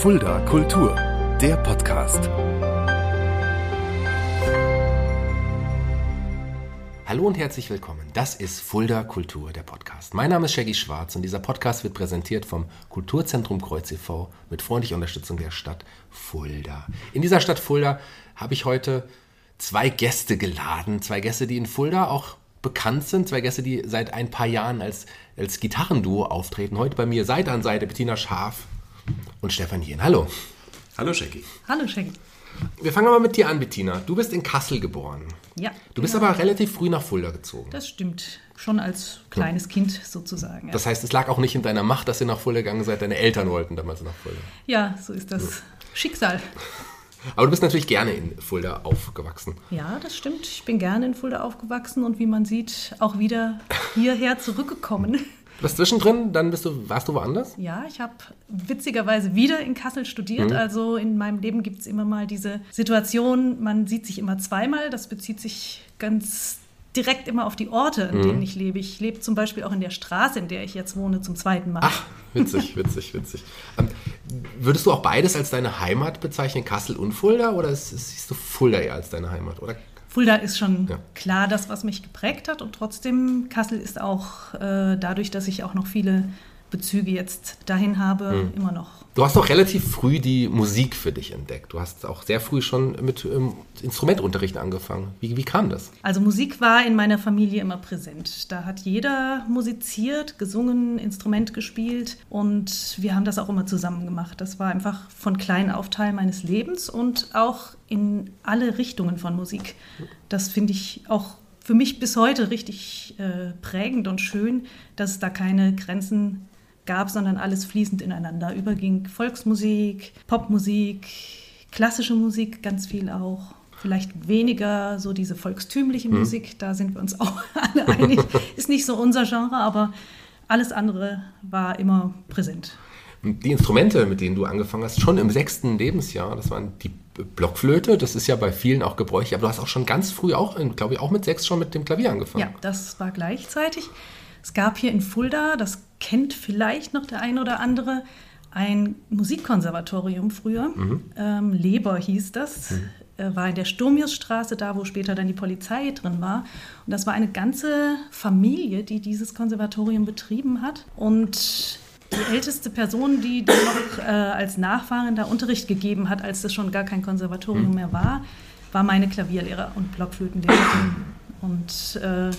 Fulda Kultur, der Podcast. Hallo und herzlich willkommen. Das ist Fulda Kultur, der Podcast. Mein Name ist Shaggy Schwarz und dieser Podcast wird präsentiert vom Kulturzentrum Kreuz e.V. mit freundlicher Unterstützung der Stadt Fulda. In dieser Stadt Fulda habe ich heute zwei Gäste geladen. Zwei Gäste, die in Fulda auch bekannt sind. Zwei Gäste, die seit ein paar Jahren als, als Gitarrenduo auftreten. Heute bei mir Seite an Seite Bettina Schaf und Stefan Jehn. Hallo. Hallo Shaggy. Hallo Shaggy. Wir fangen mal mit dir an, Bettina. Du bist in Kassel geboren. Ja. Du bist genau. aber relativ früh nach Fulda gezogen. Das stimmt. Schon als kleines Kind sozusagen. Ja. Das heißt, es lag auch nicht in deiner Macht, dass ihr nach Fulda gegangen seid. Deine Eltern wollten damals nach Fulda. ja, so ist das Schicksal. Aber du bist natürlich gerne in Fulda aufgewachsen. Ja, das stimmt. Ich bin gerne in Fulda aufgewachsen und wie man sieht, auch wieder hierher zurückgekommen. Du bist zwischendrin, dann bist du, warst du woanders? Ja, ich habe witzigerweise wieder in Kassel studiert. Mhm. Also in meinem Leben gibt es immer mal diese Situation, man sieht sich immer zweimal. Das bezieht sich ganz direkt immer auf die Orte, Mhm. in denen ich lebe. Ich lebe zum Beispiel auch in der Straße, in der ich jetzt wohne, zum zweiten Mal. Ach, witzig, witzig, witzig. Ähm, würdest du auch beides als deine Heimat bezeichnen, Kassel und Fulda? Oder ist- siehst du Fulda eher als deine Heimat? Oder? Fulda ist schon Ja. klar das, was mich geprägt hat. Und trotzdem, Kassel ist auch äh, dadurch, dass ich auch noch viele Bezüge jetzt dahin habe, Mhm. immer noch. Du hast doch relativ früh die Musik für dich entdeckt. Du hast auch sehr früh schon mit ähm, Instrumentunterricht angefangen. Wie, wie kam das? Also Musik war in meiner Familie immer präsent. Da hat jeder musiziert, gesungen, Instrument gespielt und wir haben das auch immer zusammen gemacht. Das war einfach von klein auf Teil meines Lebens und auch in alle Richtungen von Musik. Das finde ich auch für mich bis heute richtig äh, prägend und schön, dass es da keine Grenzen gab, sondern alles fließend ineinander überging. Volksmusik, Popmusik, klassische Musik, ganz viel auch. Vielleicht weniger so diese volkstümliche Musik, da sind wir uns auch alle einig. Ist nicht so unser Genre, aber alles andere war immer präsent. Die Instrumente, mit denen du angefangen hast, schon im sechsten Lebensjahr, das waren die Blockflöte, das ist ja bei vielen auch gebräuchlich, aber du hast auch schon ganz früh, auch, glaube ich, auch mit sechs schon mit dem Klavier angefangen. Ja, das war gleichzeitig. Es gab hier in Fulda, das kennt vielleicht noch der ein oder andere, ein Musikkonservatorium früher. Ähm, Leber hieß das. Äh, War in der Sturmiusstraße, da wo später dann die Polizei drin war. Und das war eine ganze Familie, die dieses Konservatorium betrieben hat. Und die älteste Person, die dann noch äh, als Nachfahrin da Unterricht gegeben hat, als das schon gar kein Konservatorium mehr war, war meine Klavierlehrer und Blockflötenlehrerin. Und äh,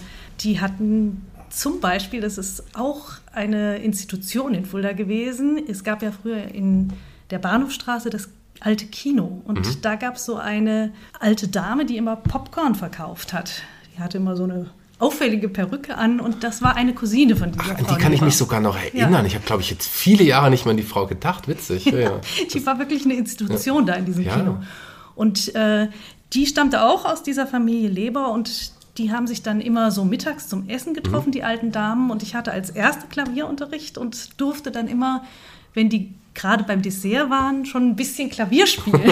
die hatten zum Beispiel, das ist auch eine Institution in Fulda gewesen. Es gab ja früher in der Bahnhofstraße das alte Kino. Und da gab es so eine alte Dame, die immer Popcorn verkauft hat. Die hatte immer so eine auffällige Perücke an und das war eine Cousine von dieser An Frau. die kann ich mich sogar noch erinnern. Ich habe, glaube ich, jetzt viele Jahre nicht mehr an die Frau gedacht. Witzig. Ja, ja. Die war wirklich eine Institution da in diesem Ja. Kino. Und äh, die stammte auch aus dieser Familie Leber und die haben sich dann immer so mittags zum Essen getroffen, Mhm. die alten Damen. Und ich hatte als erste Klavierunterricht und durfte dann immer, wenn die gerade beim Dessert waren, schon ein bisschen Klavier spielen.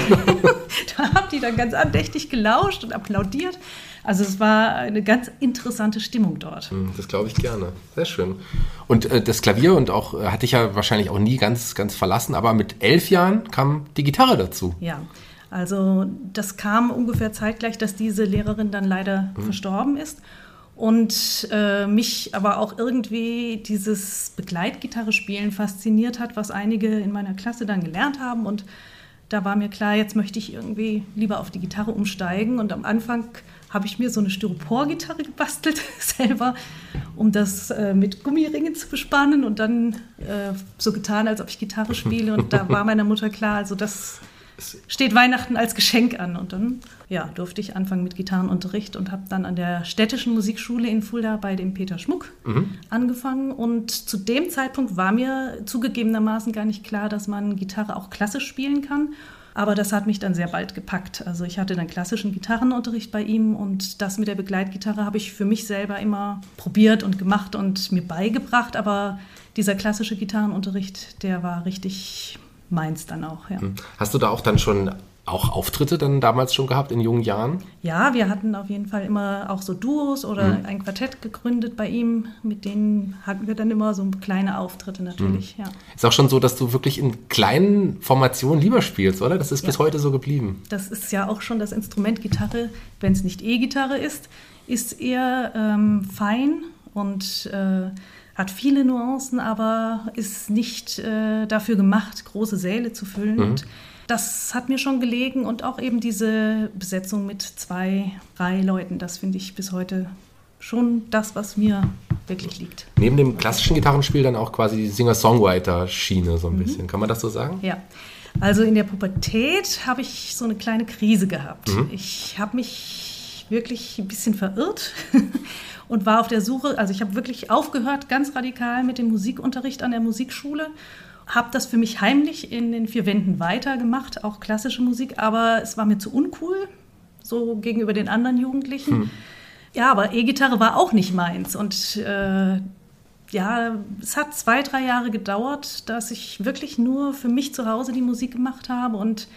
da haben die dann ganz andächtig gelauscht und applaudiert. Also es war eine ganz interessante Stimmung dort. Hm, Das glaube ich gerne. Sehr schön. Und äh, das Klavier und auch äh, hatte ich ja wahrscheinlich auch nie ganz, ganz verlassen, aber mit elf Jahren kam die Gitarre dazu. Ja, also das kam ungefähr zeitgleich, dass diese Lehrerin dann leider verstorben ist. Und äh, mich aber auch irgendwie dieses Begleitgitarre spielen fasziniert hat, was einige in meiner Klasse dann gelernt haben. Und da war mir klar, jetzt möchte ich irgendwie lieber auf die Gitarre umsteigen. Und am Anfang habe ich mir so eine Styropor-Gitarre gebastelt selber, um das äh, mit Gummiringen zu bespannen und dann äh, so getan, als ob ich Gitarre spiele. Und da war meiner Mutter klar, also das steht Weihnachten als Geschenk an. Und dann ja, durfte ich anfangen mit Gitarrenunterricht und habe dann an der städtischen Musikschule in Fulda bei dem Peter Schmuck angefangen. Und zu dem Zeitpunkt war mir zugegebenermaßen gar nicht klar, dass man Gitarre auch klassisch spielen kann. Aber das hat mich dann sehr bald gepackt. Also ich hatte dann klassischen Gitarrenunterricht bei ihm und das mit der Begleitgitarre habe ich für mich selber immer probiert und gemacht und mir beigebracht. Aber dieser klassische Gitarrenunterricht, der war richtig meins dann auch. Ja. Hast du da auch dann schon auch Auftritte dann damals schon gehabt in jungen Jahren? Ja, wir hatten auf jeden Fall immer auch so Duos oder mhm. ein Quartett gegründet bei ihm. Mit denen hatten wir dann immer so kleine Auftritte natürlich. Mhm. Ja. Ist auch schon so, dass du wirklich in kleinen Formationen lieber spielst, oder? Das ist ja. bis heute so geblieben. Das ist ja auch schon das Instrument Gitarre, wenn es nicht E-Gitarre ist, ist eher ähm, fein und äh, hat viele Nuancen, aber ist nicht äh, dafür gemacht, große Säle zu füllen. Mhm. Und das hat mir schon gelegen und auch eben diese Besetzung mit zwei, drei Leuten, das finde ich bis heute schon das, was mir wirklich liegt. Neben dem klassischen Gitarrenspiel dann auch quasi die Singer-Songwriter-Schiene so ein mhm. bisschen. Kann man das so sagen? Ja. Also in der Pubertät habe ich so eine kleine Krise gehabt. Mhm. Ich habe mich wirklich ein bisschen verirrt und war auf der Suche, also ich habe wirklich aufgehört ganz radikal mit dem Musikunterricht an der Musikschule, habe das für mich heimlich in den vier Wänden weitergemacht, auch klassische Musik, aber es war mir zu uncool, so gegenüber den anderen Jugendlichen. Hm. Ja, aber E-Gitarre war auch nicht meins und äh, ja, es hat zwei, drei Jahre gedauert, dass ich wirklich nur für mich zu Hause die Musik gemacht habe und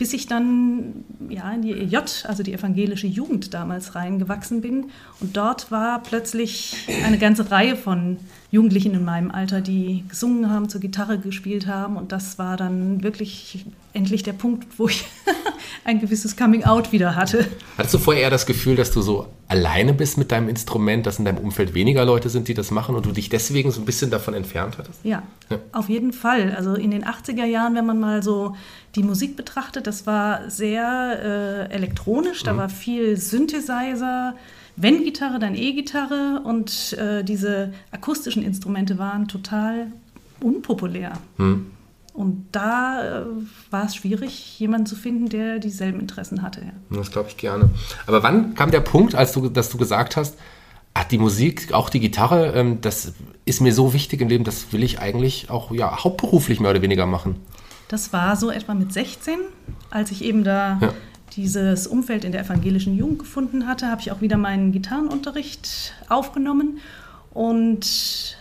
bis ich dann ja, in die EJ, also die evangelische Jugend damals reingewachsen bin. Und dort war plötzlich eine ganze Reihe von Jugendlichen in meinem Alter, die gesungen haben, zur Gitarre gespielt haben. Und das war dann wirklich endlich der Punkt, wo ich ein gewisses Coming-out wieder hatte. Hattest du vorher eher das Gefühl, dass du so alleine bist mit deinem Instrument, dass in deinem Umfeld weniger Leute sind, die das machen und du dich deswegen so ein bisschen davon entfernt hattest? Ja, ja. auf jeden Fall. Also in den 80er Jahren, wenn man mal so die Musik betrachtet, das war sehr äh, elektronisch, da mhm. war viel Synthesizer, wenn Gitarre, dann E-Gitarre und äh, diese akustischen Instrumente waren total unpopulär. Mhm. Und da äh, war es schwierig, jemanden zu finden, der dieselben Interessen hatte. Ja. Das glaube ich gerne. Aber wann kam der Punkt, als du, dass du gesagt hast, ach, die Musik, auch die Gitarre, ähm, das ist mir so wichtig im Leben, das will ich eigentlich auch ja, hauptberuflich mehr oder weniger machen? Das war so etwa mit 16, als ich eben da ja. dieses Umfeld in der evangelischen Jugend gefunden hatte, habe ich auch wieder meinen Gitarrenunterricht aufgenommen und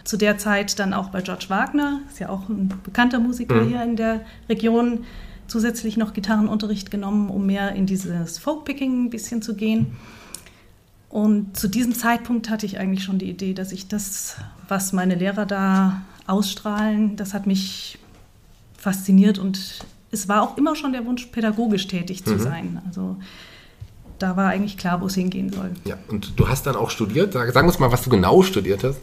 zu der Zeit dann auch bei George Wagner, ist ja auch ein bekannter Musiker mhm. hier in der Region, zusätzlich noch Gitarrenunterricht genommen, um mehr in dieses Folkpicking ein bisschen zu gehen. Und zu diesem Zeitpunkt hatte ich eigentlich schon die Idee, dass ich das, was meine Lehrer da ausstrahlen, das hat mich fastiniert und es war auch immer schon der Wunsch, pädagogisch tätig zu mhm. sein. Also da war eigentlich klar, wo es hingehen soll. Ja, und du hast dann auch studiert. Sag, sag uns mal, was du genau studiert hast.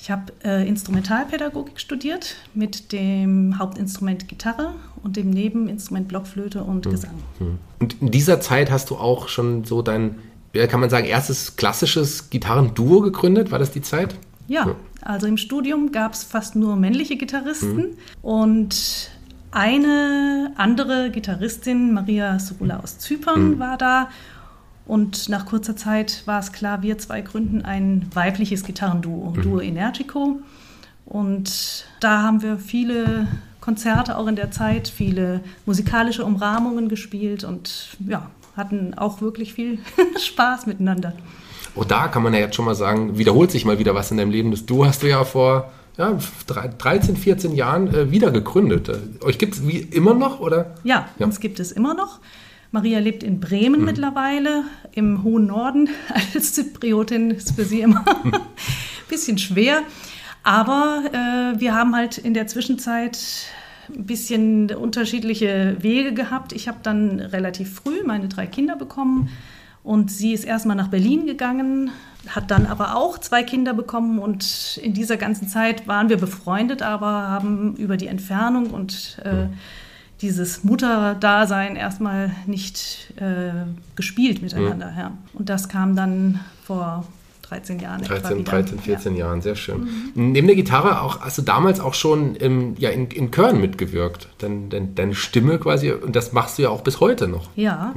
Ich habe äh, Instrumentalpädagogik studiert mit dem Hauptinstrument Gitarre und dem Nebeninstrument Blockflöte und hm. Gesang. Hm. Und in dieser Zeit hast du auch schon so dein, kann man sagen, erstes klassisches Gitarrenduo gegründet? War das die Zeit? Ja, ja. also im Studium gab es fast nur männliche Gitarristen hm. und eine andere Gitarristin, Maria Sorula aus Zypern, hm. war da und nach kurzer Zeit war es klar, wir zwei gründen ein weibliches Gitarrenduo, mhm. Duo Energico. Und da haben wir viele Konzerte auch in der Zeit, viele musikalische Umrahmungen gespielt und ja, hatten auch wirklich viel Spaß miteinander. Und da kann man ja jetzt schon mal sagen, wiederholt sich mal wieder was in deinem Leben. Das Duo hast du ja vor ja, 13, 14 Jahren äh, wieder gegründet. Äh, euch gibt es wie immer noch, oder? Ja, ja, uns gibt es immer noch. Maria lebt in Bremen mhm. mittlerweile, im hohen Norden. Als Zypriotin ist für sie immer ein bisschen schwer. Aber äh, wir haben halt in der Zwischenzeit ein bisschen unterschiedliche Wege gehabt. Ich habe dann relativ früh meine drei Kinder bekommen und sie ist erstmal nach Berlin gegangen, hat dann aber auch zwei Kinder bekommen und in dieser ganzen Zeit waren wir befreundet, aber haben über die Entfernung und äh, dieses Mutterdasein erstmal nicht äh, gespielt miteinander. Mhm. Ja. Und das kam dann vor 13 Jahren. 13, 13 14 ja. Jahren, sehr schön. Mhm. Neben der Gitarre auch, hast du damals auch schon im, ja, in, in Chören mitgewirkt. Dein, dein, deine Stimme quasi, und das machst du ja auch bis heute noch. Ja.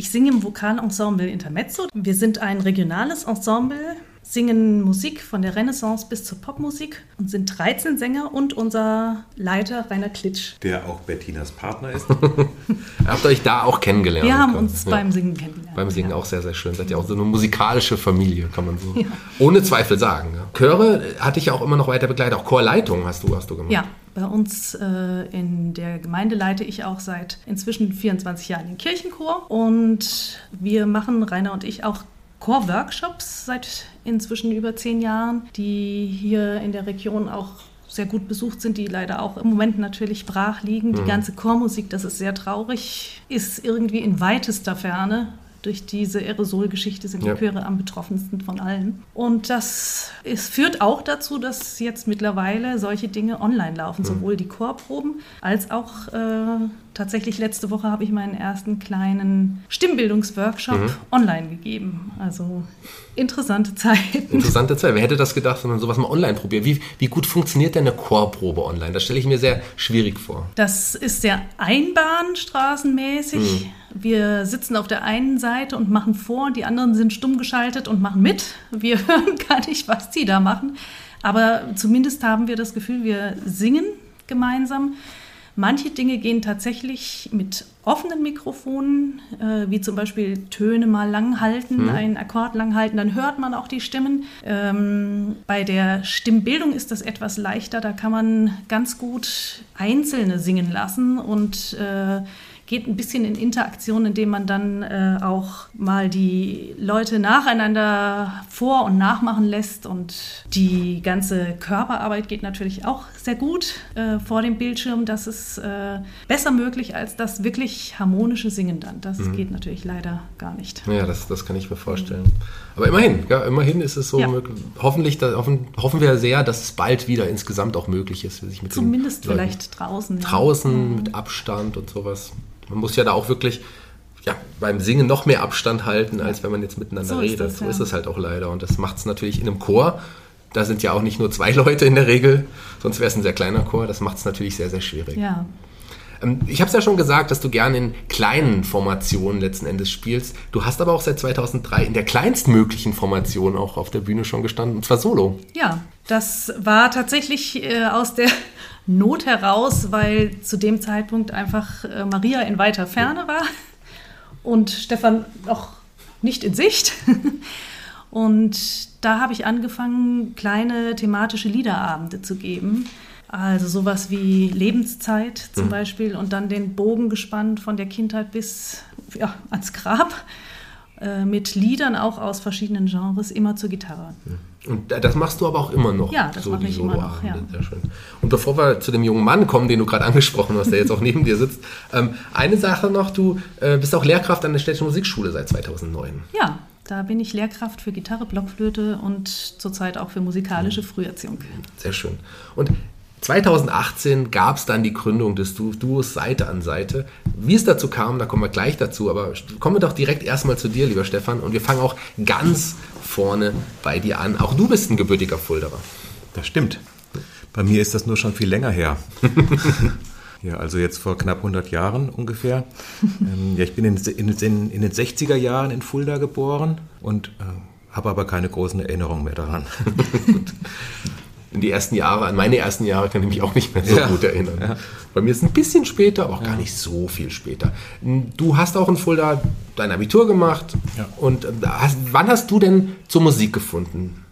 Ich singe im Vokalensemble Intermezzo. Wir sind ein regionales Ensemble singen Musik von der Renaissance bis zur Popmusik und sind 13 Sänger und unser Leiter Rainer Klitsch. Der auch Bettinas Partner ist. Habt ihr euch da auch kennengelernt? Wir haben uns ja. beim Singen kennengelernt. Beim Singen ja. auch sehr, sehr schön. Seid ihr auch so eine musikalische Familie, kann man so ja. ohne Zweifel sagen. Chöre hatte ich ja auch immer noch weiter begleitet. Auch Chorleitung hast du, hast du gemacht. Ja, Bei uns äh, in der Gemeinde leite ich auch seit inzwischen 24 Jahren den Kirchenchor und wir machen, Rainer und ich, auch Chor-Workshops seit inzwischen über zehn Jahren, die hier in der Region auch sehr gut besucht sind, die leider auch im Moment natürlich brach liegen. Die mhm. ganze Chormusik, das ist sehr traurig, ist irgendwie in weitester Ferne durch diese Aerosolgeschichte sind ja. die Chöre am betroffensten von allen. Und das es führt auch dazu, dass jetzt mittlerweile solche Dinge online laufen, mhm. sowohl die Chorproben als auch äh, tatsächlich letzte Woche habe ich meinen ersten kleinen Stimmbildungsworkshop mhm. online gegeben. Also interessante Zeit. Interessante Zeit. Wer hätte das gedacht, wenn man sowas mal online probiert? Wie, wie gut funktioniert denn eine Chorprobe online? Das stelle ich mir sehr schwierig vor. Das ist sehr einbahnstraßenmäßig. Mhm. Wir sitzen auf der einen Seite und machen vor, die anderen sind stumm geschaltet und machen mit. Wir hören gar nicht, was die da machen. Aber zumindest haben wir das Gefühl, wir singen gemeinsam. Manche Dinge gehen tatsächlich mit offenen Mikrofonen, äh, wie zum Beispiel Töne mal lang halten, hm. einen Akkord lang halten, dann hört man auch die Stimmen. Ähm, bei der Stimmbildung ist das etwas leichter, da kann man ganz gut Einzelne singen lassen und äh, geht ein bisschen in Interaktion, indem man dann äh, auch mal die Leute nacheinander vor- und nachmachen lässt. Und die ganze Körperarbeit geht natürlich auch sehr gut äh, vor dem Bildschirm. Das ist äh, besser möglich als das wirklich harmonische Singen dann. Das mhm. geht natürlich leider gar nicht. Ja, das, das kann ich mir vorstellen. Aber immerhin, ja, immerhin ist es so ja. möglich. Hoffentlich, da, hoffen, hoffen wir sehr, dass es bald wieder insgesamt auch möglich ist, sich mit Zumindest vielleicht draußen. Draußen ja. mit Abstand und sowas. Man muss ja da auch wirklich ja, beim Singen noch mehr Abstand halten, als wenn man jetzt miteinander so redet. Das, so ja. ist es halt auch leider. Und das macht es natürlich in einem Chor. Da sind ja auch nicht nur zwei Leute in der Regel, sonst wäre es ein sehr kleiner Chor. Das macht es natürlich sehr, sehr schwierig. Ja. Ähm, ich habe es ja schon gesagt, dass du gerne in kleinen Formationen letzten Endes spielst. Du hast aber auch seit 2003 in der kleinstmöglichen Formation auch auf der Bühne schon gestanden, und zwar solo. Ja, das war tatsächlich äh, aus der Not heraus, weil zu dem Zeitpunkt einfach äh, Maria in weiter Ferne war und Stefan noch nicht in Sicht. Und da habe ich angefangen, kleine thematische Liederabende zu geben. Also sowas wie Lebenszeit zum mhm. Beispiel und dann den Bogen gespannt von der Kindheit bis ja, ans Grab äh, mit Liedern auch aus verschiedenen Genres, immer zur Gitarre. Mhm. Und das machst du aber auch immer noch. Ja, das so mache ich immer noch. Ja. Sehr schön. Und bevor wir zu dem jungen Mann kommen, den du gerade angesprochen hast, der jetzt auch neben dir sitzt, ähm, eine Sache noch: Du äh, bist auch Lehrkraft an der Städtischen Musikschule seit 2009. Ja, da bin ich Lehrkraft für Gitarre, Blockflöte und zurzeit auch für musikalische Früherziehung. Sehr schön. Und 2018 gab es dann die Gründung des Duos Seite an Seite. Wie es dazu kam, da kommen wir gleich dazu, aber kommen wir doch direkt erstmal zu dir, lieber Stefan, und wir fangen auch ganz vorne bei dir an. Auch du bist ein gebürtiger Fulderer. Das stimmt. Bei mir ist das nur schon viel länger her. ja, also jetzt vor knapp 100 Jahren ungefähr. Ähm, ja, ich bin in, in, in, den 60er Jahren in Fulda geboren und äh, habe aber keine großen Erinnerungen mehr daran. in die ersten Jahre, an meine ersten Jahre kann ich mich auch nicht mehr so ja. gut erinnern. Ja. Bei mir ist es ein bisschen später, aber auch ja. gar nicht so viel später. Du hast auch in Fulda dein Abitur gemacht. Und äh, hast, wann hast du denn zur Musik gefunden?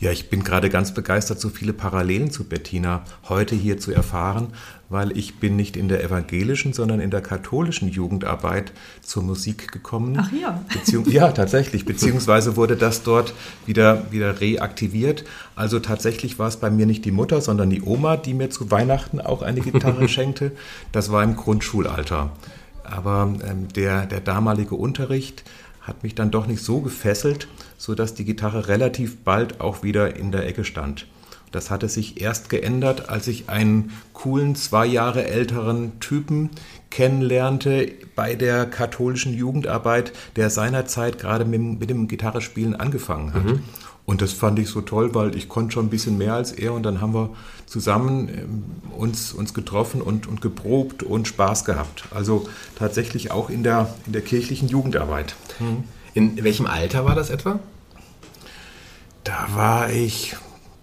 Ja, ich bin gerade ganz begeistert, so viele Parallelen zu Bettina heute hier zu erfahren, weil ich bin nicht in der evangelischen, sondern in der katholischen Jugendarbeit zur Musik gekommen. Ach ja. Beziehung, ja, tatsächlich. Beziehungsweise wurde das dort wieder, wieder reaktiviert. Also tatsächlich war es bei mir nicht die Mutter, sondern die Oma, die mir zu Weihnachten auch eine Gitarre schenkte. Das war im Grundschulalter. Aber ähm, der, der damalige Unterricht hat mich dann doch nicht so gefesselt, sodass die Gitarre relativ bald auch wieder in der Ecke stand. Das hatte sich erst geändert, als ich einen coolen, zwei Jahre älteren Typen kennenlernte bei der katholischen Jugendarbeit, der seinerzeit gerade mit, mit dem Gitarrespielen angefangen hat. Mhm. Und das fand ich so toll, weil ich konnte schon ein bisschen mehr als er und dann haben wir zusammen ähm, uns, uns getroffen und, und geprobt und Spaß gehabt. Also tatsächlich auch in der, in der kirchlichen Jugendarbeit. In welchem Alter war das etwa? Da war ich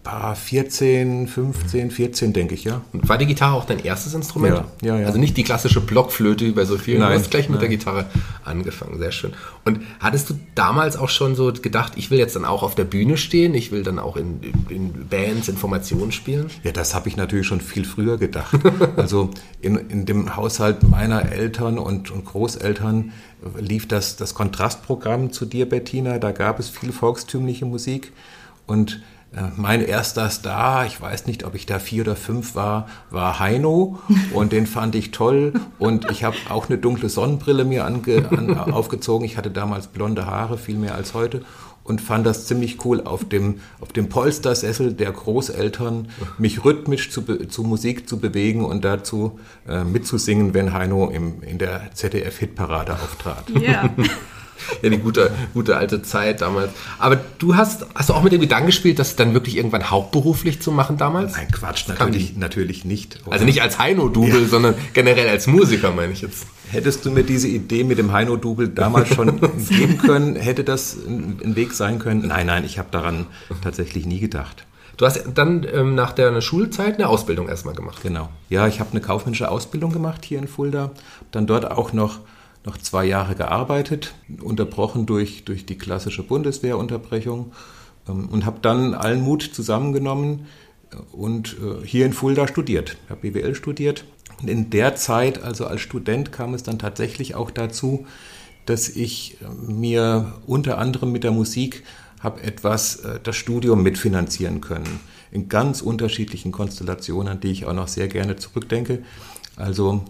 war 14, 15, 14, denke ich, ja. Und war die Gitarre auch dein erstes Instrument? Ja, ja, ja. Also nicht die klassische Blockflöte wie bei so vielen, Nein, du hast gleich mit der nein. Gitarre angefangen, sehr schön. Und hattest du damals auch schon so gedacht, ich will jetzt dann auch auf der Bühne stehen, ich will dann auch in, in Bands, in Formationen spielen? Ja, das habe ich natürlich schon viel früher gedacht. Also in, in dem Haushalt meiner Eltern und, und Großeltern lief das, das Kontrastprogramm zu dir, Bettina. Da gab es viel volkstümliche Musik. Und mein erster Star, ich weiß nicht, ob ich da vier oder fünf war, war Heino. Und den fand ich toll. Und ich habe auch eine dunkle Sonnenbrille mir ange, an, aufgezogen. Ich hatte damals blonde Haare, viel mehr als heute. Und fand das ziemlich cool, auf dem, auf dem Polstersessel der Großeltern mich rhythmisch zu, zu Musik zu bewegen und dazu äh, mitzusingen, wenn Heino im, in der ZDF-Hitparade auftrat. Ja. Ja, die gute, gute alte Zeit damals. Aber du hast, hast du auch mit dem Gedanken gespielt, das dann wirklich irgendwann hauptberuflich zu machen damals? Nein, Quatsch, natürlich, natürlich nicht. Also nicht als Heino-Double, sondern generell als Musiker, meine ich jetzt. Hättest du mir diese Idee mit dem Heino-Double damals schon geben können, hätte das ein ein Weg sein können? Nein, nein, ich habe daran tatsächlich nie gedacht. Du hast dann ähm, nach der Schulzeit eine Ausbildung erstmal gemacht. Genau. Ja, ich habe eine kaufmännische Ausbildung gemacht hier in Fulda, dann dort auch noch, noch zwei Jahre gearbeitet, unterbrochen durch, durch die klassische Bundeswehrunterbrechung ähm, und habe dann allen Mut zusammengenommen und äh, hier in Fulda studiert. Habe BWL studiert. Und in der Zeit, also als Student, kam es dann tatsächlich auch dazu, dass ich äh, mir unter anderem mit der Musik habe etwas äh, das Studium mitfinanzieren können. In ganz unterschiedlichen Konstellationen, an die ich auch noch sehr gerne zurückdenke. Also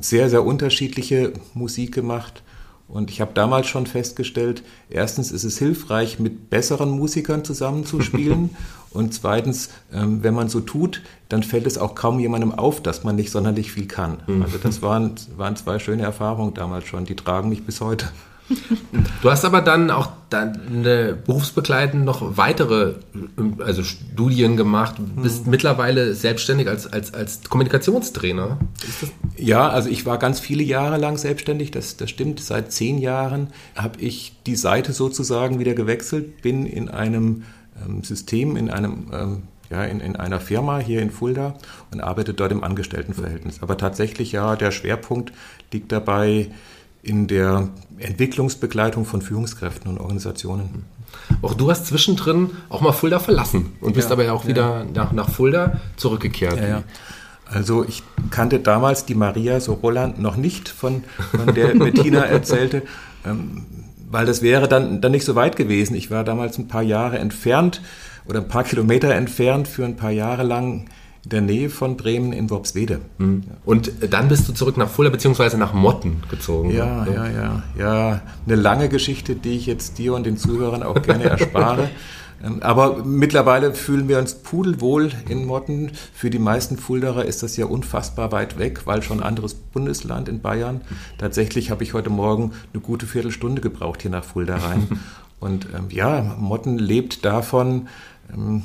sehr, sehr unterschiedliche Musik gemacht. Und ich habe damals schon festgestellt, erstens ist es hilfreich, mit besseren Musikern zusammenzuspielen. und zweitens, ähm, wenn man so tut, dann fällt es auch kaum jemandem auf, dass man nicht sonderlich viel kann. Also das waren, waren zwei schöne Erfahrungen damals schon, die tragen mich bis heute. Du hast aber dann auch deine berufsbegleitend noch weitere also Studien gemacht, bist mittlerweile selbstständig als, als, als Kommunikationstrainer. Ist das Ja, also ich war ganz viele Jahre lang selbstständig, das, das stimmt. Seit zehn Jahren habe ich die Seite sozusagen wieder gewechselt, bin in einem ähm, System, in einem ähm, ja, in, in einer Firma hier in Fulda und arbeite dort im Angestelltenverhältnis. Aber tatsächlich ja, der Schwerpunkt liegt dabei in der Entwicklungsbegleitung von Führungskräften und Organisationen. auch du hast zwischendrin auch mal Fulda verlassen und bist Ja, aber ja auch wieder nach, nach Fulda zurückgekehrt. Ja, ja. Also ich kannte damals die Maria Soroland noch nicht, von, von der Bettina erzählte, ähm, weil das wäre dann, dann nicht so weit gewesen. Ich war damals ein paar Jahre entfernt oder ein paar Kilometer entfernt für ein paar Jahre lang in der Nähe von Bremen in Worpswede. Und dann bist du zurück nach Fulda beziehungsweise nach Motten gezogen. Ja, ja, ja, ja. Eine lange Geschichte, die ich jetzt dir und den Zuhörern auch gerne erspare. Ähm, Aber mittlerweile fühlen wir uns pudelwohl in Motten. Für die meisten Fuldaer ist das ja unfassbar weit weg, weil schon anderes Bundesland in Bayern. Tatsächlich habe ich heute Morgen eine gute Viertelstunde gebraucht hier nach Fulda rein. Und ähm, ja, Motten lebt davon, ähm,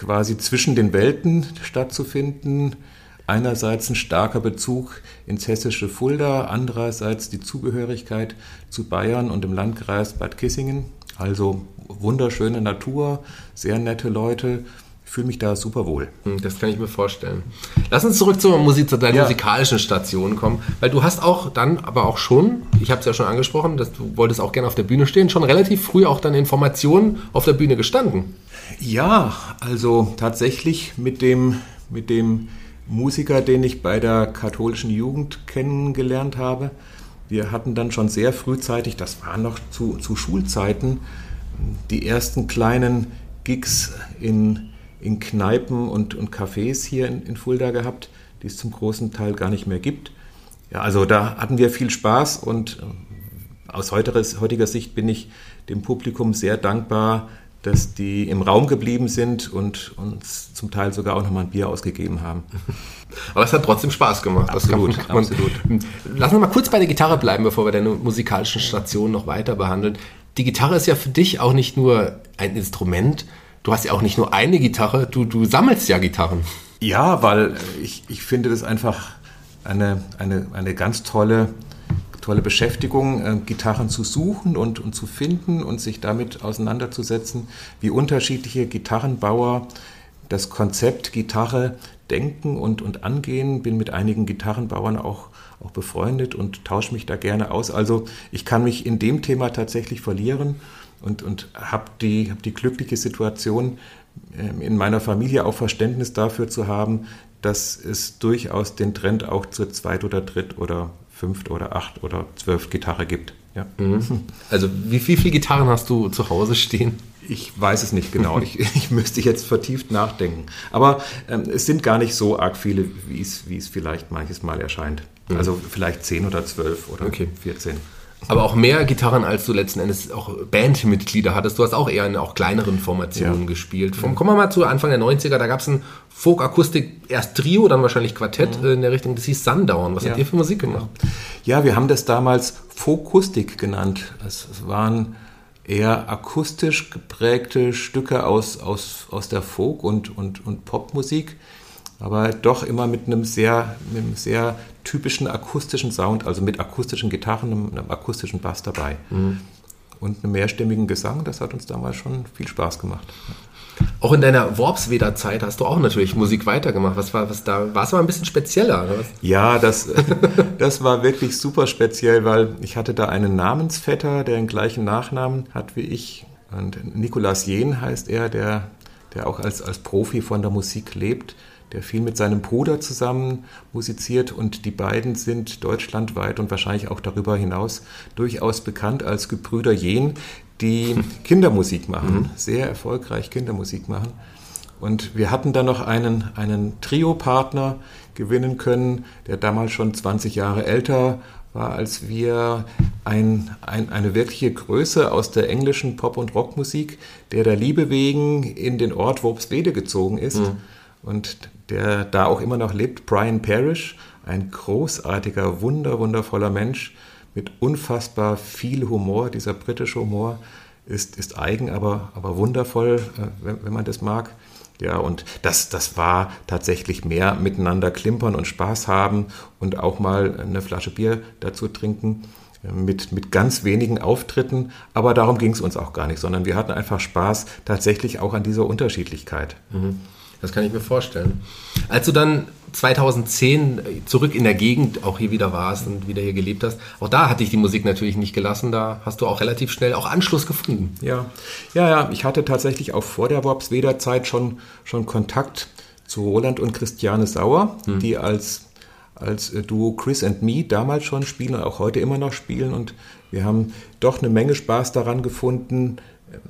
quasi zwischen den Welten stattzufinden. Einerseits ein starker Bezug ins hessische Fulda, andererseits die Zugehörigkeit zu Bayern und dem Landkreis Bad Kissingen. Also wunderschöne Natur, sehr nette Leute. Fühle mich da super wohl. Hm, Das kann ich mir vorstellen. Lass uns zurück zur Musik, zu deinen Ja. musikalischen Stationen kommen, weil du hast auch dann, aber auch schon, ich habe es ja schon angesprochen, dass du wolltest auch gerne auf der Bühne stehen, schon relativ früh auch dann in Formationen auf der Bühne gestanden. Ja, also tatsächlich mit dem, mit dem Musiker, den ich bei der katholischen Jugend kennengelernt habe. Wir hatten dann schon sehr frühzeitig, das war noch zu, zu Schulzeiten, die ersten kleinen Gigs in, in Kneipen und, und Cafés hier in, in Fulda gehabt, die es zum großen Teil gar nicht mehr gibt. Ja, also da hatten wir viel Spaß und ähm, aus heutiger, Sicht bin ich dem Publikum sehr dankbar, dass die im Raum geblieben sind und uns zum Teil sogar auch nochmal ein Bier ausgegeben haben. Aber es hat trotzdem Spaß gemacht. Absolut, kann absolut. Lass uns mal kurz bei der Gitarre bleiben, bevor wir deine musikalischen Stationen noch weiter behandeln. Die Gitarre ist ja für dich auch nicht nur ein Instrument. Du hast ja auch nicht nur eine Gitarre, du, du sammelst ja Gitarren. Ja, weil ich, ich finde das einfach eine, eine, eine ganz tolle, tolle Beschäftigung, äh, Gitarren zu suchen und, und zu finden und sich damit auseinanderzusetzen, wie unterschiedliche Gitarrenbauer das Konzept Gitarre denken und, und angehen. Bin mit einigen Gitarrenbauern auch, auch befreundet und tausche mich da gerne aus. Also ich kann mich in dem Thema tatsächlich verlieren und, und habe die, hab die glückliche Situation, ähm, in meiner Familie auch Verständnis dafür zu haben, dass es durchaus den Trend auch zur zweit oder dritt oder fünft oder acht oder zwölf Gitarre gibt. Ja. Mhm. Also wie, wie viele Gitarren hast du zu Hause stehen? Ich weiß es nicht genau. Ich, ich müsste jetzt vertieft nachdenken. Aber ähm, es sind gar nicht so arg viele, wie es, wie es vielleicht manches Mal erscheint. Mhm. Also vielleicht zehn oder zwölf oder okay. 14. Aber auch mehr Gitarren, als du letzten Endes auch Bandmitglieder hattest. Du hast auch eher in auch kleineren Formationen ja. gespielt. Vom, kommen wir mal zu Anfang der 90er, da gab es ein Folk-Akustik, erst Trio, dann wahrscheinlich Quartett mhm. in der Richtung. Das hieß Sundown. Was ja. habt ihr für Musik gemacht? Ja, wir haben das damals Folkustik genannt. Es, es waren eher akustisch geprägte Stücke aus, aus, aus der Folk- und, und, und Popmusik, aber doch immer mit einem sehr, mit einem sehr typischen akustischen Sound, also mit akustischen Gitarren, einem, einem akustischen Bass dabei. Mhm. Und einem mehrstimmigen Gesang, das hat uns damals schon viel Spaß gemacht. Auch in deiner Worpsweder-Zeit hast du auch natürlich Musik weitergemacht. Was war, was da, war es aber ein bisschen spezieller, oder was? Ja, das, das war wirklich super speziell, weil ich hatte da einen Namensvetter, der den gleichen Nachnamen hat wie ich. Und Nikolaus Jehn heißt er, der, der auch als, als Profi von der Musik lebt der viel mit seinem Bruder zusammen musiziert und die beiden sind deutschlandweit und wahrscheinlich auch darüber hinaus durchaus bekannt als Gebrüder Jen, die Kindermusik machen, mhm. sehr erfolgreich Kindermusik machen. Und wir hatten dann noch einen, einen Trio-Partner gewinnen können, der damals schon 20 Jahre älter war als wir, ein, ein, eine wirkliche Größe aus der englischen Pop- und Rockmusik, der der Liebe wegen in den Ort Worpswede gezogen ist mhm. und der da auch immer noch lebt, Brian Parrish, ein großartiger, wunder, wundervoller Mensch, mit unfassbar viel Humor. Dieser britische Humor ist, ist eigen, aber, aber wundervoll, äh, wenn, wenn man das mag. Ja, und das, das war tatsächlich mehr miteinander klimpern und Spaß haben und auch mal eine Flasche Bier dazu trinken äh, mit, mit ganz wenigen Auftritten. Aber darum ging es uns auch gar nicht, sondern wir hatten einfach Spaß tatsächlich auch an dieser Unterschiedlichkeit. Mhm. Das kann ich mir vorstellen. Als du dann 2010 zurück in der Gegend auch hier wieder warst und wieder hier gelebt hast, auch da hatte ich die Musik natürlich nicht gelassen. Da hast du auch relativ schnell auch Anschluss gefunden. Ja, ja, ja. Ich hatte tatsächlich auch vor der Worpsweder-Zeit schon, schon Kontakt zu Roland und Christiane Sauer, hm. die als als Duo Chris and Me damals schon spielen und auch heute immer noch spielen. Und wir haben doch eine Menge Spaß daran gefunden,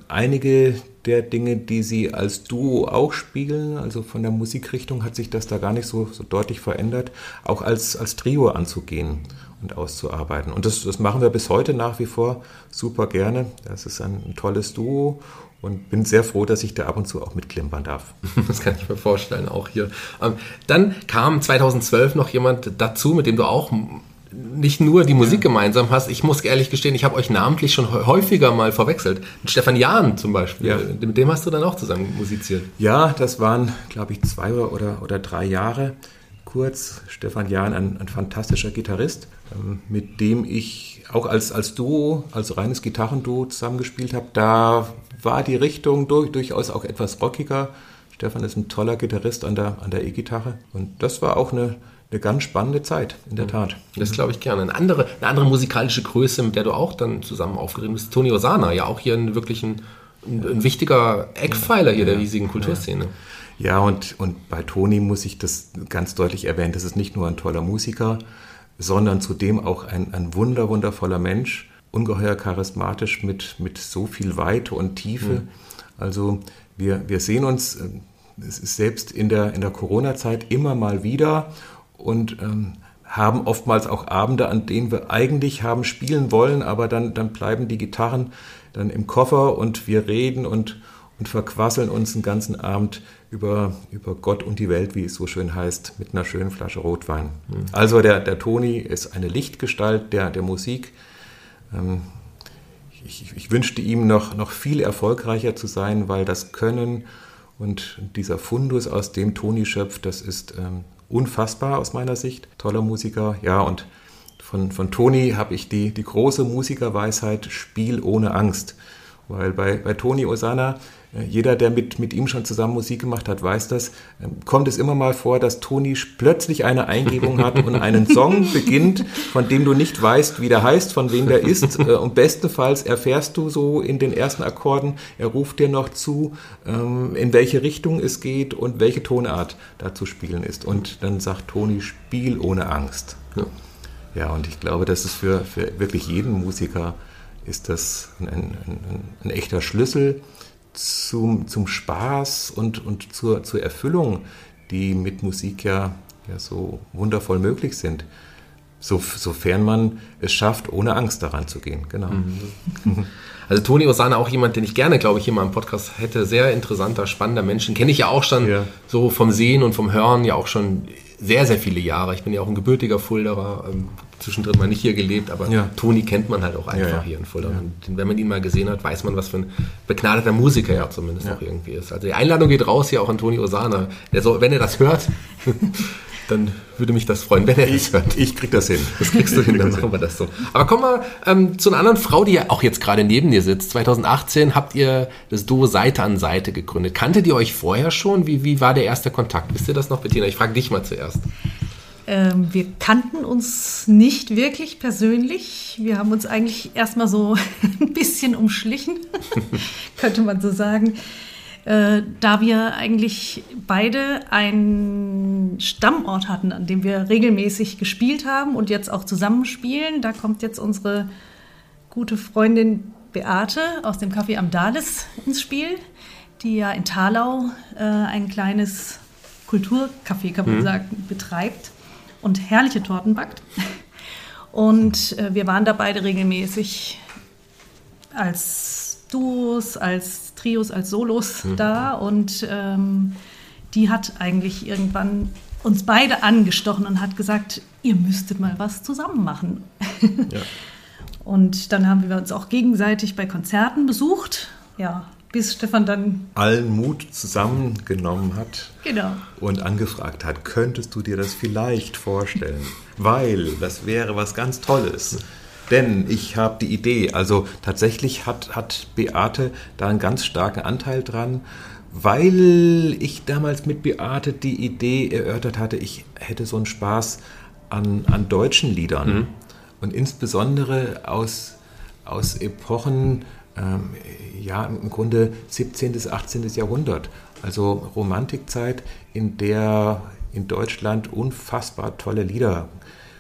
einige der Dinge, die sie als Duo auch spielen, also von der Musikrichtung hat sich das da gar nicht so, so deutlich verändert, auch als, als Trio anzugehen und auszuarbeiten. Und das, das machen wir bis heute nach wie vor super gerne. Das ist ein, ein tolles Duo und bin sehr froh, dass ich da ab und zu auch mitklimpern darf. Das kann ich mir vorstellen, auch hier. Ähm, dann kam 2012 noch jemand dazu, mit dem du auch nicht nur die Musik gemeinsam hast. Ich muss ehrlich gestehen, ich habe euch namentlich schon häufiger mal verwechselt. Stefan Jahn zum Beispiel, ja. mit dem hast du dann auch zusammen musiziert. Ja, das waren, glaube ich, zwei oder, oder drei Jahre kurz. Stefan Jahn, ein, ein fantastischer Gitarrist, ähm, mit dem ich auch als, als Duo, als reines Gitarrenduo zusammengespielt habe. Da war die Richtung durch, durchaus auch etwas rockiger. Stefan ist ein toller Gitarrist an der an der E-Gitarre und das war auch eine eine ganz spannende Zeit, in der mhm. Tat. Das glaube ich gerne. Eine andere, eine andere musikalische Größe, mit der du auch dann zusammen aufgeregt bist, Toni Osana, ja auch hier ein wirklich ein, ein wichtiger Eckpfeiler hier ja, der riesigen Kulturszene. Ja, ja und, und bei Toni muss ich das ganz deutlich erwähnen, das ist nicht nur ein toller Musiker, sondern zudem auch ein, ein wunder, wundervoller Mensch, ungeheuer charismatisch mit, mit so viel Weite und Tiefe. Mhm. Also wir, wir sehen uns, äh, es ist selbst in der, in der Corona-Zeit immer mal wieder und ähm, haben oftmals auch Abende, an denen wir eigentlich haben spielen wollen, aber dann, dann bleiben die Gitarren dann im Koffer und wir reden und, und verquasseln uns einen ganzen Abend über, über Gott und die Welt, wie es so schön heißt, mit einer schönen Flasche Rotwein. Mhm. Also der, der Toni ist eine Lichtgestalt der, der Musik. Ähm, ich, ich, wünschte ihm noch, noch viel erfolgreicher zu sein, weil das Können und dieser Fundus, aus dem Toni schöpft, das ist ähm, unfassbar aus meiner Sicht. Toller Musiker, ja, und von, von Toni habe ich die, die große Musikerweisheit Spiel ohne Angst. Weil bei, bei Toni Osana jeder, der mit, mit ihm schon zusammen Musik gemacht hat, weiß das. Ähm, kommt es immer mal vor, dass Toni plötzlich eine Eingebung hat und einen Song beginnt, von dem du nicht weißt, wie der heißt, von wem der ist. Äh, und bestenfalls erfährst du so in den ersten Akkorden, er ruft dir noch zu, ähm, in welche Richtung es geht und welche Tonart da zu spielen ist. Und dann sagt Toni, spiel ohne Angst. Ja. Ja, und ich glaube, das ist für, für wirklich jeden Musiker ist das ein, ein, ein, ein echter Schlüssel zum, zum Spaß und, und zur, zur Erfüllung, die mit Musik ja, ja so wundervoll möglich sind. So, sofern man es schafft, ohne Angst daran zu gehen. Genau. Mhm. Also Toni Osana auch jemand, den ich gerne, glaube ich, hier mal im Podcast hätte. Sehr interessanter, spannender Menschen. Kenne ich ja auch schon ja. so vom Sehen und vom Hören ja auch schon sehr, sehr viele Jahre. Ich bin ja auch ein gebürtiger Fulderer, ähm, zwischendrin mal nicht hier gelebt, aber ja. Toni kennt man halt auch einfach ja, ja. hier in Fulda. Und wenn man ihn mal gesehen hat, weiß man, was für ein begnadeter Musiker er zumindest auch irgendwie ist. Also die Einladung geht raus hier auch an Toni Osana. Soll, wenn er das hört, dann würde mich das freuen, wenn er ich, das hört. Ich krieg das hin. Das kriegst du hin, dann machen wir das so. Aber kommen wir ähm, zu einer anderen Frau, die ja auch jetzt gerade neben dir sitzt. 2018 habt ihr das Duo Seite an Seite gegründet. Kanntet ihr euch vorher schon? Wie, wie war der erste Kontakt? Wisst ihr das noch, Bettina? Ich frage dich mal zuerst. Ähm, wir kannten uns nicht wirklich persönlich. Wir haben uns eigentlich erstmal so ein bisschen umschlichen, könnte man so sagen. Äh, da wir eigentlich beide einen Stammort hatten, an dem wir regelmäßig gespielt haben und jetzt auch zusammenspielen. Da kommt jetzt unsere gute Freundin Beate aus dem Café am Dales ins Spiel, die ja in Thalau äh, ein kleines Kulturcafé, kann man mhm. sagen, betreibt und herrliche Torten backt. Und äh, wir waren da beide regelmäßig als Duos, als Trios, als Solos mhm. da. Und ähm, die hat eigentlich irgendwann uns beide angestochen und hat gesagt, ihr müsstet mal was zusammen machen. Ja. Und dann haben wir uns auch gegenseitig bei Konzerten besucht. Ja, bis Stefan dann allen Mut zusammengenommen hat genau. und angefragt hat, könntest du dir das vielleicht vorstellen? Weil das wäre was ganz Tolles. Denn ich habe die Idee, also tatsächlich hat, hat Beate da einen ganz starken Anteil dran, weil ich damals mit Beate die Idee erörtert hatte, ich hätte so einen Spaß an, an deutschen Liedern. Mhm. Und insbesondere aus, aus Epochen, ähm, ja, im Grunde 17. bis 18. Jahrhundert. Also Romantikzeit, in der in Deutschland unfassbar tolle Lieder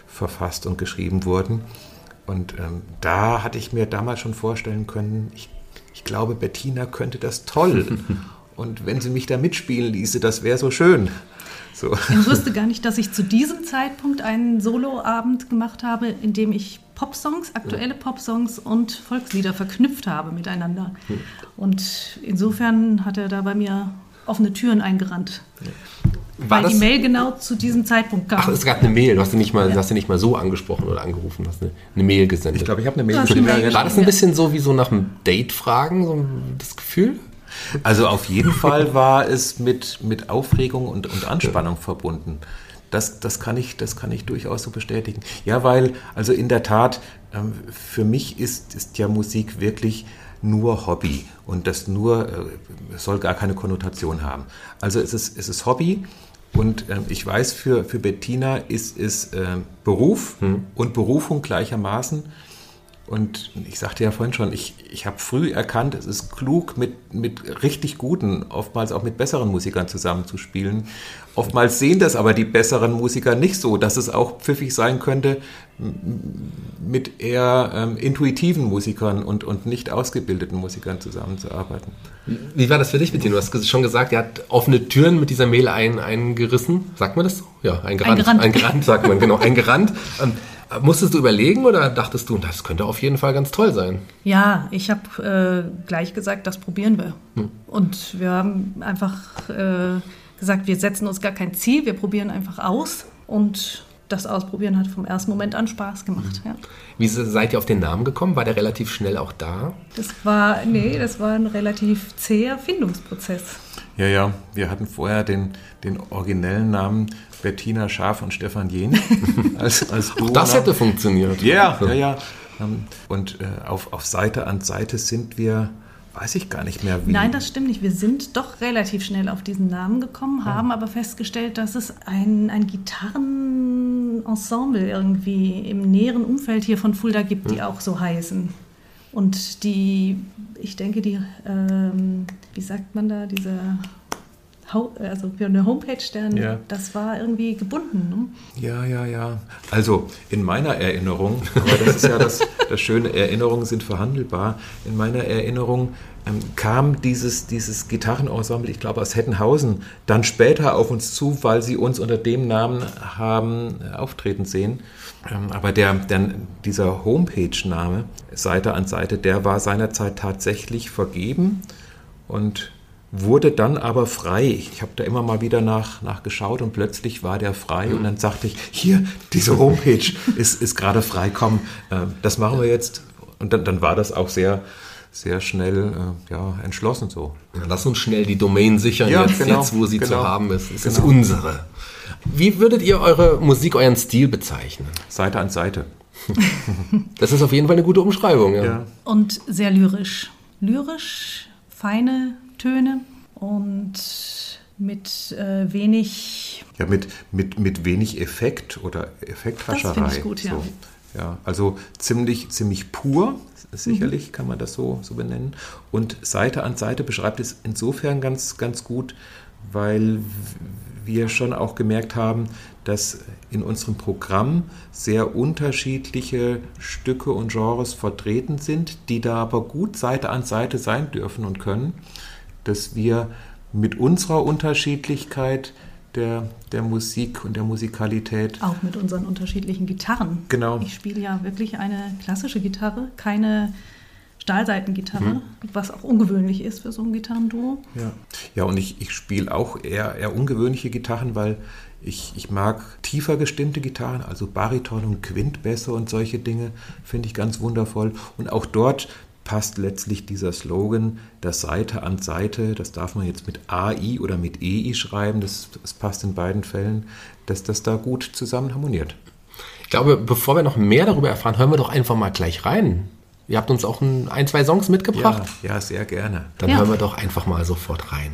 verfasst und geschrieben wurden. Und ähm, da hatte ich mir damals schon vorstellen können, ich, ich glaube, Bettina könnte das toll. und wenn sie mich da mitspielen ließe, das wäre so schön. So. Ich wusste gar nicht, dass ich zu diesem Zeitpunkt einen Soloabend gemacht habe, in dem ich Popsongs, aktuelle Popsongs und Volkslieder verknüpft habe miteinander. Hm. Und insofern hat er da bei mir offene Türen eingerannt. War weil die Mail genau zu diesem Zeitpunkt kam. Ach, es gab eine Mail. Du hast sie nicht mal, ja. hast nicht mal so angesprochen oder angerufen, hast eine, eine Mail gesendet. Ich glaube, ich habe eine Mail geschrieben. War das ein bisschen so wie so nach einem Date fragen, so das Gefühl? Also auf jeden Fall war es mit, mit Aufregung und, und Anspannung verbunden. Das, das, kann ich, das kann ich durchaus so bestätigen. Ja, weil, also in der Tat, ähm, für mich ist, ist ja Musik wirklich nur Hobby und das nur äh, soll gar keine Konnotation haben. Also es ist, es ist Hobby und ähm, ich weiß, für, für Bettina ist es äh, Beruf hm. und Berufung gleichermaßen. Und ich sagte ja vorhin schon, ich, ich habe früh erkannt, es ist klug, mit, mit richtig guten, oftmals auch mit besseren Musikern zusammenzuspielen. Oftmals sehen das aber die besseren Musiker nicht so, dass es auch pfiffig sein könnte, mit eher ähm, intuitiven Musikern und, und nicht ausgebildeten Musikern zusammenzuarbeiten. Wie war das für dich mit dir? Du hast schon gesagt, er hat offene Türen mit dieser Mail ein, eingerissen. Sagt man das so? Ja, eingerannt. Eingerannt, eingerannt sagt man, genau. Eingerannt. Musstest du überlegen oder dachtest du, das könnte auf jeden Fall ganz toll sein? Ja, ich habe äh, gleich gesagt, das probieren wir. Hm. Und wir haben einfach äh, gesagt, wir setzen uns gar kein Ziel, wir probieren einfach aus. Und das Ausprobieren hat vom ersten Moment an Spaß gemacht. Mhm. Ja. Wie seid ihr auf den Namen gekommen? War der relativ schnell auch da? Das war, nee, das war ein relativ zäher Findungsprozess. Ja, ja, wir hatten vorher den, den originellen Namen Bettina Schaf und Stefan Jen als, als Auch das hätte funktioniert. Ja, ja, ja. Ähm, und äh, auf, auf Seite an Seite sind wir, weiß ich gar nicht mehr, wie. Nein, das stimmt nicht. Wir sind doch relativ schnell auf diesen Namen gekommen, haben aber festgestellt, dass es ein, ein Gitarrenensemble irgendwie im näheren Umfeld hier von Fulda gibt, die auch so heißen. Und die, ich denke, die, ähm, wie sagt man da, diese, also für eine Homepage, der, Ja. das war irgendwie gebunden. Ne? Ja, ja, ja. Also in meiner Erinnerung, aber das ist ja das, das Schöne, Erinnerungen sind verhandelbar. In meiner Erinnerung ähm, kam dieses, dieses Gitarrenensemble, ich glaube aus Hettenhausen, dann später auf uns zu, weil sie uns unter dem Namen haben äh, auftreten sehen. Ähm, aber der, der, dieser Homepage-Name, Seite an Seite, der war seinerzeit tatsächlich vergeben und wurde dann aber frei. Ich habe da immer mal wieder nach, nachgeschaut und plötzlich war der frei und dann sagte ich, hier, diese Homepage ist, ist gerade frei, komm, äh, das machen wir jetzt. Und dann, dann war das auch sehr, sehr schnell äh, ja, entschlossen so. Ja, lass uns schnell die Domain sichern, Ja, jetzt, genau, jetzt wo sie zu genau. haben ist. Es ist Genau. unsere. Wie würdet ihr eure Musik, euren Stil bezeichnen? Seite an Seite. Das ist auf jeden Fall eine gute Umschreibung. Ja. Ja. Und sehr lyrisch. Lyrisch, feine Töne und mit äh, wenig Ja, mit, mit, mit wenig Effekt oder Effekthascherei. Das ich gut, ja. So. Ja, also ziemlich, ziemlich pur, sicherlich kann man das so, so benennen. Und Seite an Seite beschreibt es insofern ganz, ganz gut, weil wir schon auch gemerkt haben, dass in unserem Programm sehr unterschiedliche Stücke und Genres vertreten sind, die da aber gut Seite an Seite sein dürfen und können, dass wir mit unserer Unterschiedlichkeit der, der Musik und der Musikalität Auch mit unseren unterschiedlichen Gitarren. Genau. Ich spiele ja wirklich eine klassische Gitarre, keine Stahlseitengitarre, was auch ungewöhnlich ist für so ein Gitarrenduo. Ja, ja und ich, ich spiele auch eher, eher ungewöhnliche Gitarren, weil ich, ich mag tiefer gestimmte Gitarren, also Bariton und Quintbässe und solche Dinge finde ich ganz wundervoll. Und auch dort passt letztlich dieser Slogan, das Seite an Seite, das darf man jetzt mit AI oder mit EI schreiben, das, das passt in beiden Fällen, dass das da gut zusammen harmoniert. Ich glaube, bevor wir noch mehr darüber erfahren, hören wir doch einfach mal gleich rein. Ihr habt uns auch ein, ein zwei Songs mitgebracht. Ja, ja, sehr gerne. Dann Ja. hören wir doch einfach mal sofort rein.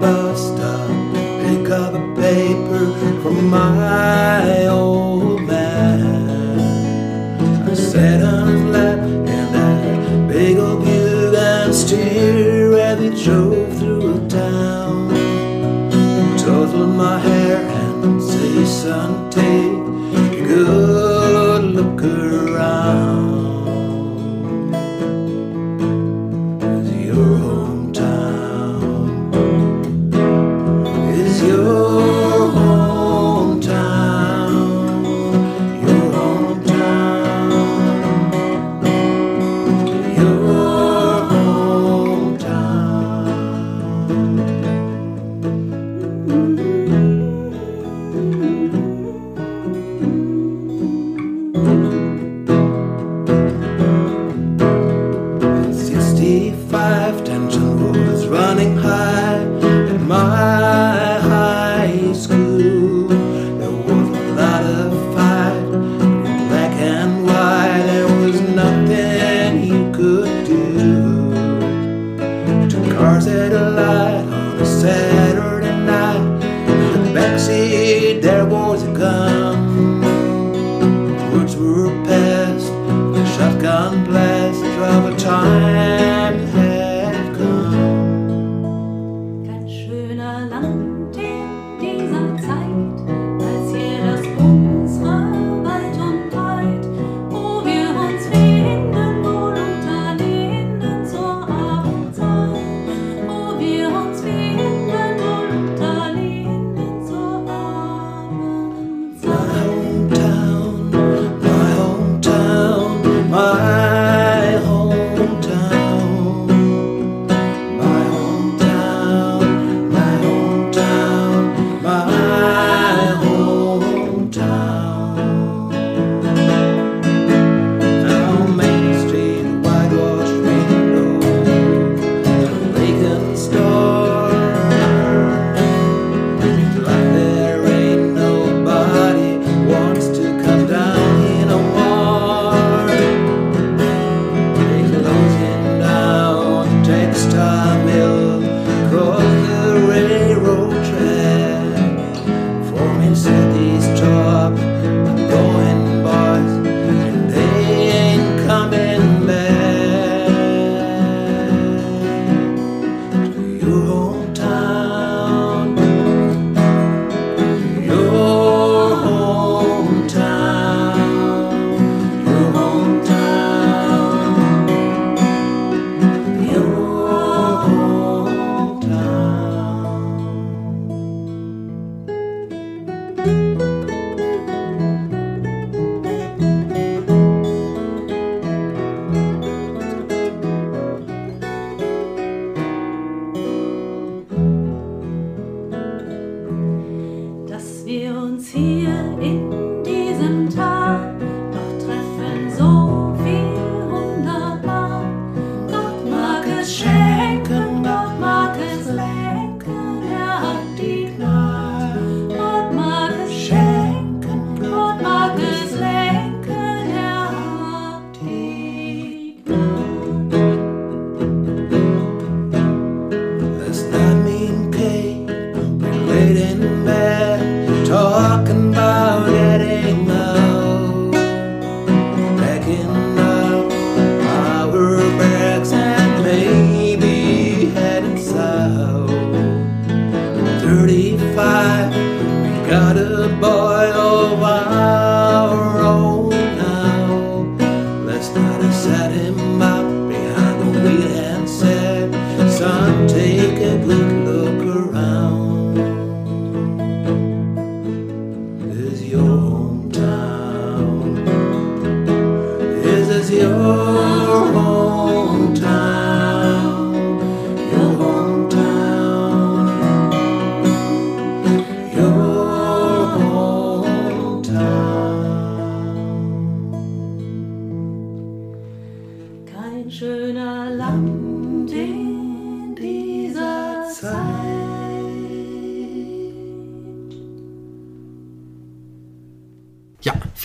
Bus stop, pick up a paper from my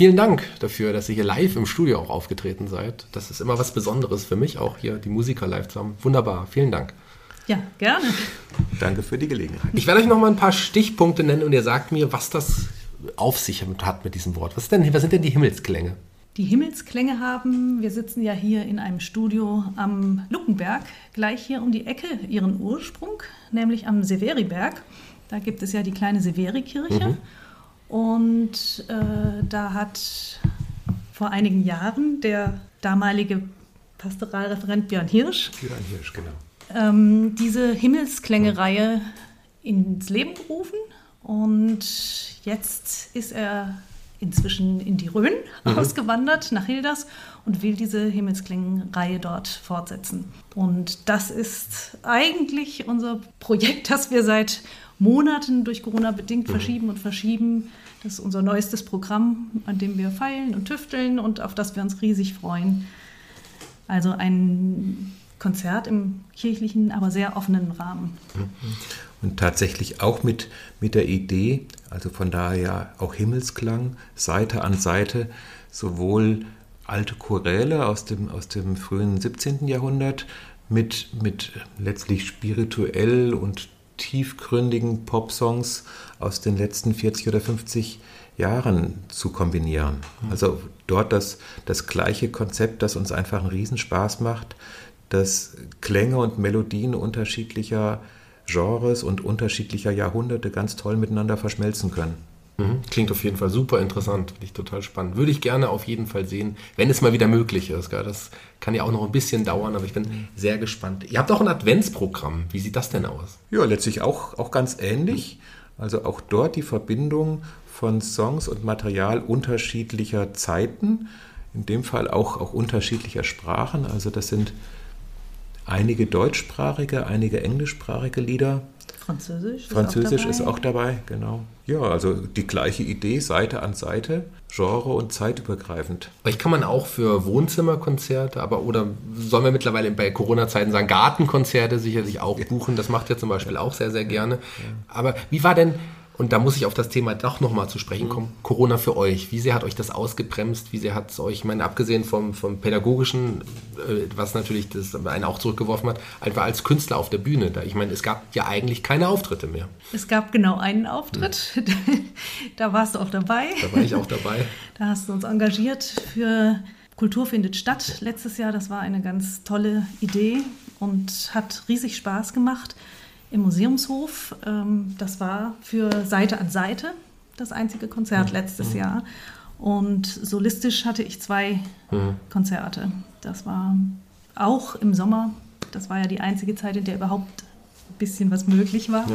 vielen Dank dafür, dass ihr hier live im Studio auch aufgetreten seid. Das ist immer was Besonderes für mich, auch hier die Musiker live zu haben. Wunderbar, vielen Dank. Ja, gerne. Danke für die Gelegenheit. Ich werde euch noch mal ein paar Stichpunkte nennen und ihr sagt mir, was das auf sich hat mit diesem Wort. Was, denn, was sind denn die Himmelsklänge? Die Himmelsklänge haben, wir sitzen ja hier in einem Studio am Luckenberg, gleich hier um die Ecke, ihren Ursprung, nämlich am Severiberg. Da gibt es ja die kleine Severi-Kirche. Und äh, da hat vor einigen Jahren der damalige Pastoralreferent Björn Hirsch Björn Hirsch, genau. ähm, diese Himmelsklänge-Reihe ins Leben gerufen. Und jetzt ist er inzwischen in die Rhön ausgewandert, nach Hilders, und will diese Himmelsklängen-Reihe dort fortsetzen. Und das ist eigentlich unser Projekt, das wir seit Monaten durch Corona bedingt verschieben und verschieben. Das ist unser neuestes Programm, an dem wir feilen und tüfteln und auf das wir uns riesig freuen. Also ein Konzert im kirchlichen, aber sehr offenen Rahmen. Und tatsächlich auch mit, mit der Idee, also von daher auch Himmelsklang, Seite an Seite, sowohl alte Choräle aus dem, aus dem frühen 17. Jahrhundert mit, mit letztlich spirituell und tiefgründigen Popsongs aus den letzten 40 oder 50 Jahren zu kombinieren. Also dort das, das gleiche Konzept, das uns einfach einen Riesenspaß macht, dass Klänge und Melodien unterschiedlicher Genres und unterschiedlicher Jahrhunderte ganz toll miteinander verschmelzen können. Mhm. Klingt auf jeden Fall super interessant, finde ich total spannend. Würde ich gerne auf jeden Fall sehen, wenn es mal wieder möglich ist. Gell? Das kann ja auch noch ein bisschen dauern, aber ich bin sehr gespannt. Ihr habt auch ein Adventsprogramm. Wie sieht das denn aus? Ja, letztlich auch, auch ganz ähnlich. Also auch dort die Verbindung von Songs und Material unterschiedlicher Zeiten, in dem Fall auch, auch unterschiedlicher Sprachen. Also das sind einige deutschsprachige, einige englischsprachige Lieder. Französisch ist Französisch auch ist dabei. auch dabei, genau. Ja, also die gleiche Idee, Seite an Seite, genre- und zeitübergreifend. Vielleicht kann man auch für Wohnzimmerkonzerte, aber oder sollen wir mittlerweile bei Corona-Zeiten sagen, Gartenkonzerte sicherlich auch buchen. Das macht ihr zum Beispiel auch sehr, sehr gerne. Aber wie war denn, und da muss ich auf das Thema doch nochmal zu sprechen kommen, Corona für euch? Wie sehr hat euch das ausgebremst? Wie sehr hat es euch, ich meine, abgesehen vom, vom Pädagogischen, äh, was natürlich das einen auch zurückgeworfen hat, einfach als Künstler auf der Bühne? Da, ich meine, es gab ja eigentlich keine Auftritte mehr. Es gab genau einen Auftritt. da warst du auch dabei. Da war ich auch dabei. Da hast du uns engagiert für Kultur findet statt letztes Jahr. Das war eine ganz tolle Idee und hat riesig Spaß gemacht im Museumshof. Ähm, Das war für Seite an Seite das einzige Konzert letztes Jahr. Und solistisch hatte ich zwei Konzerte. Das war auch im Sommer. Das war ja die einzige Zeit, in der überhaupt ein bisschen was möglich war.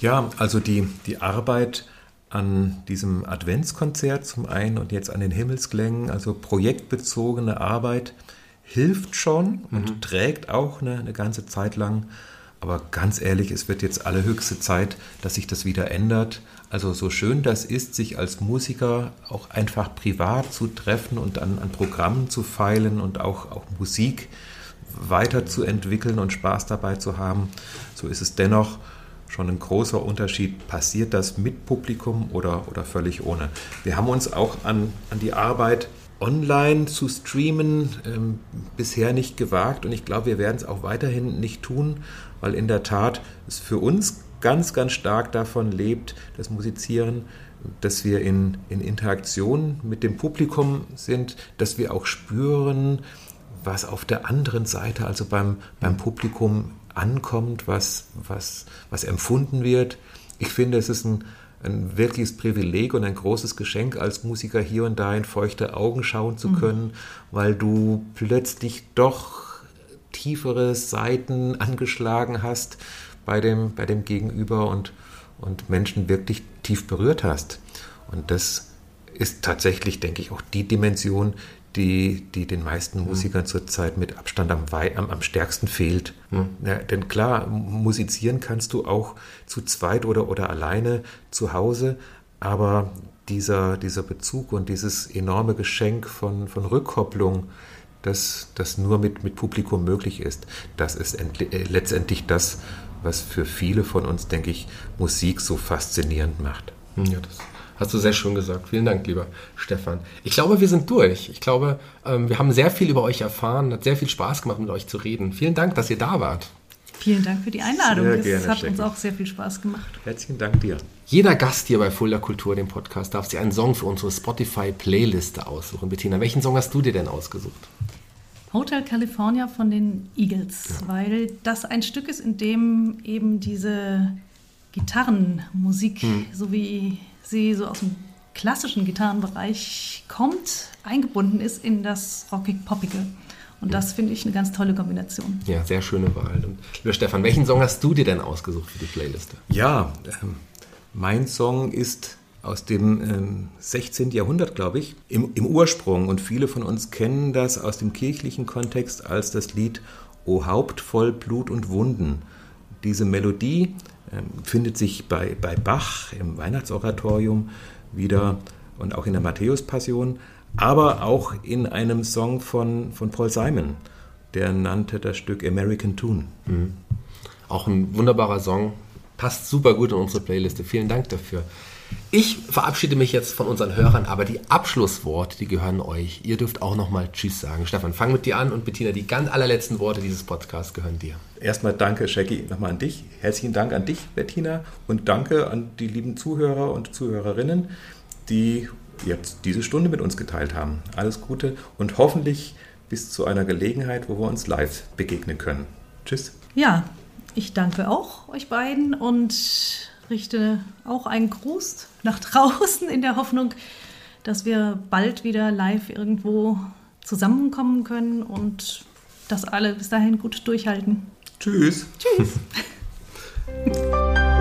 Ja, also die, die Arbeit an diesem Adventskonzert zum einen und jetzt an den Himmelsklängen, also projektbezogene Arbeit, hilft schon und trägt auch eine, eine ganze Zeit lang. Aber ganz ehrlich, es wird jetzt allerhöchste Zeit, dass sich das wieder ändert. Also so schön das ist, sich als Musiker auch einfach privat zu treffen und an, an Programmen zu feilen und auch, auch Musik weiterzuentwickeln und Spaß dabei zu haben, so ist es dennoch schon ein großer Unterschied. Passiert das mit Publikum oder, oder völlig ohne? Wir haben uns auch an, an die Arbeit online zu streamen ähm, bisher nicht gewagt und ich glaube, wir werden es auch weiterhin nicht tun, weil in der Tat es für uns ganz, ganz stark davon lebt, das Musizieren, dass wir in, in Interaktion mit dem Publikum sind, dass wir auch spüren, was auf der anderen Seite, also beim, beim Publikum ankommt, was, was, was empfunden wird. Ich finde, es ist ein, ein wirkliches Privileg und ein großes Geschenk, als Musiker hier und da in feuchte Augen schauen zu können, weil du plötzlich doch tiefere Seiten angeschlagen hast bei dem, bei dem Gegenüber und, und Menschen wirklich tief berührt hast. Und das ist tatsächlich, denke ich, auch die Dimension, die, die den meisten Musikern zurzeit mit Abstand am, am, am stärksten fehlt. Ja, denn klar, musizieren kannst du auch zu zweit oder, oder alleine zu Hause, aber dieser, dieser Bezug und dieses enorme Geschenk von, von Rückkopplung, das, das nur mit, mit Publikum möglich ist, das ist äh, letztendlich das, was für viele von uns, denke ich, Musik so faszinierend macht. Ja, das Hast du sehr schön gesagt. Vielen Dank, lieber Stefan. Ich glaube, wir sind durch. Ich glaube, ähm, wir haben sehr viel über euch erfahren. Hat sehr viel Spaß gemacht, mit euch zu reden. Vielen Dank, dass ihr da wart. Vielen Dank für die Einladung. Sehr das gerne, hat Jackie. uns auch sehr viel Spaß gemacht. Herzlichen Dank dir. Jeder Gast hier bei Fulda Kultur, dem Podcast, darf sich einen Song für unsere Spotify-Playliste aussuchen. Bettina, welchen Song hast du dir denn ausgesucht? Hotel California von den Eagles, weil das ein Stück ist, in dem eben diese Gitarrenmusik, so wie sie so aus dem klassischen Gitarrenbereich kommt, eingebunden ist in das rockig-poppige. Und das finde ich eine ganz tolle Kombination. Ja, sehr schöne Wahl. Und lieber Stefan, welchen Song hast du dir denn ausgesucht für die Playliste? Ja, ähm, mein Song ist aus dem ähm, 16. Jahrhundert, glaube ich, im, im Ursprung. Und viele von uns kennen das aus dem kirchlichen Kontext als das Lied O Haupt voll Blut und Wunden. Diese Melodie ähm, findet sich bei, bei Bach im Weihnachtsoratorium wieder und auch in der Matthäus-Passion, aber auch in einem Song von, von Paul Simon. Der nannte das Stück American Tune. Auch ein wunderbarer Song. Passt super gut in unsere Playliste. Vielen Dank dafür. Ich verabschiede mich jetzt von unseren Hörern, aber die Abschlussworte, die gehören euch. Ihr dürft auch nochmal Tschüss sagen. Stefan, fang mit dir an und Bettina, die ganz allerletzten Worte dieses Podcasts gehören dir. Erstmal danke, Shaggy, nochmal an dich. Herzlichen Dank an dich, Bettina. Und danke an die lieben Zuhörer und Zuhörerinnen, die jetzt diese Stunde mit uns geteilt haben. Alles Gute und hoffentlich bis zu einer Gelegenheit, wo wir uns live begegnen können. Tschüss. Ja, ich danke auch euch beiden und richte auch einen Gruß nach draußen in der Hoffnung, dass wir bald wieder live irgendwo zusammenkommen können und das alle bis dahin gut durchhalten. Tschüss. Tschüss.